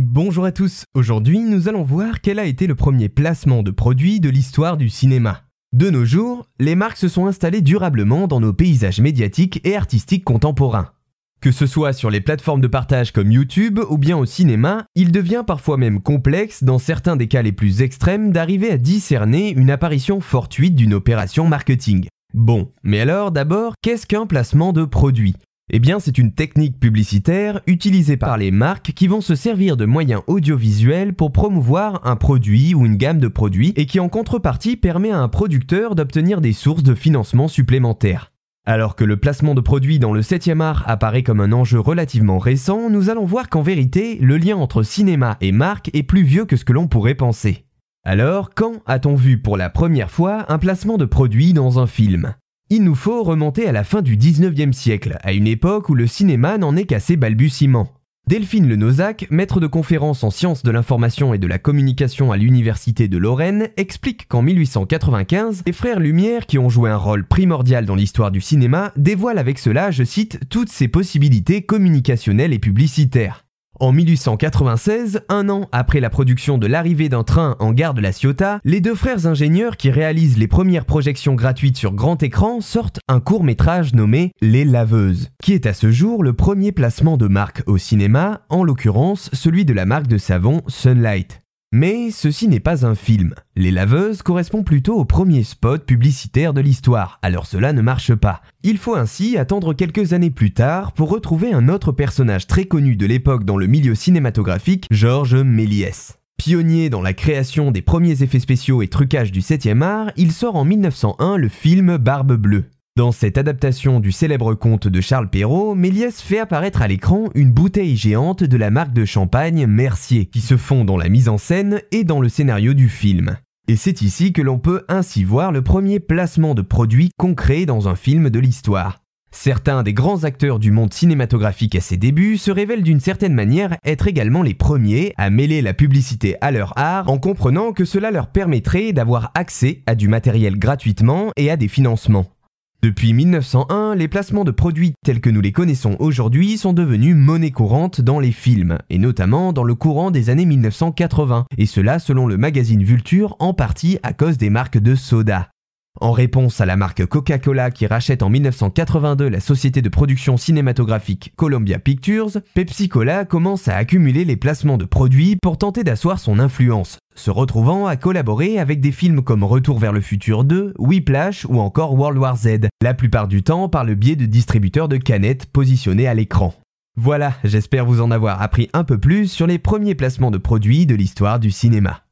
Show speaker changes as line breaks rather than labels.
Bonjour à tous, aujourd'hui nous allons voir quel a été le premier placement de produit de l'histoire du cinéma. De nos jours, les marques se sont installées durablement dans nos paysages médiatiques et artistiques contemporains. Que ce soit sur les plateformes de partage comme YouTube ou bien au cinéma, il devient parfois même complexe, dans certains des cas les plus extrêmes, d'arriver à discerner une apparition fortuite d'une opération marketing. Bon, mais alors d'abord, qu'est-ce qu'un placement de produit? Eh bien, c'est une technique publicitaire utilisée par les marques qui vont se servir de moyens audiovisuels pour promouvoir un produit ou une gamme de produits et qui en contrepartie permet à un producteur d'obtenir des sources de financement supplémentaires. Alors que le placement de produits dans le 7e art apparaît comme un enjeu relativement récent, nous allons voir qu'en vérité, le lien entre cinéma et marque est plus vieux que ce que l'on pourrait penser. Alors, quand a-t-on vu pour la première fois un placement de produit dans un film? Il nous faut remonter à la fin du 19e siècle, à une époque où le cinéma n'en est qu'à ses balbutiements. Delphine Lenozac, maître de conférences en sciences de l'information et de la communication à l'université de Lorraine, explique qu'en 1895, les frères Lumière, qui ont joué un rôle primordial dans l'histoire du cinéma, dévoilent avec cela, je cite, toutes ses possibilités communicationnelles et publicitaires. En 1896, un an après la production de l'arrivée d'un train en gare de la Ciotat, les deux frères ingénieurs qui réalisent les premières projections gratuites sur grand écran sortent un court métrage nommé Les Laveuses, qui est à ce jour le premier placement de marque au cinéma, en l'occurrence celui de la marque de savon Sunlight. Mais ceci n'est pas un film. Les laveuses correspondent plutôt au premier spot publicitaire de l'histoire, alors cela ne marche pas. Il faut ainsi attendre quelques années plus tard pour retrouver un autre personnage très connu de l'époque dans le milieu cinématographique, Georges Méliès. Pionnier dans la création des premiers effets spéciaux et trucages du 7e art, il sort en 1901 le film Barbe Bleue. Dans cette adaptation du célèbre conte de Charles Perrault, Méliès fait apparaître à l'écran une bouteille géante de la marque de champagne Mercier, qui se fond dans la mise en scène et dans le scénario du film. Et c'est ici que l'on peut ainsi voir le premier placement de produit concret dans un film de l'histoire. Certains des grands acteurs du monde cinématographique à ses débuts se révèlent d'une certaine manière être également les premiers à mêler la publicité à leur art en comprenant que cela leur permettrait d'avoir accès à du matériel gratuitement et à des financements. Depuis 1901, les placements de produits tels que nous les connaissons aujourd'hui sont devenus monnaie courante dans les films, et notamment dans le courant des années 1980, et cela selon le magazine Vulture en partie à cause des marques de soda. En réponse à la marque Coca-Cola qui rachète en 1982 la société de production cinématographique Columbia Pictures, Pepsi Cola commence à accumuler les placements de produits pour tenter d'asseoir son influence, se retrouvant à collaborer avec des films comme Retour vers le futur 2, Whiplash ou encore World War Z, la plupart du temps par le biais de distributeurs de canettes positionnés à l'écran. Voilà, j'espère vous en avoir appris un peu plus sur les premiers placements de produits de l'histoire du cinéma.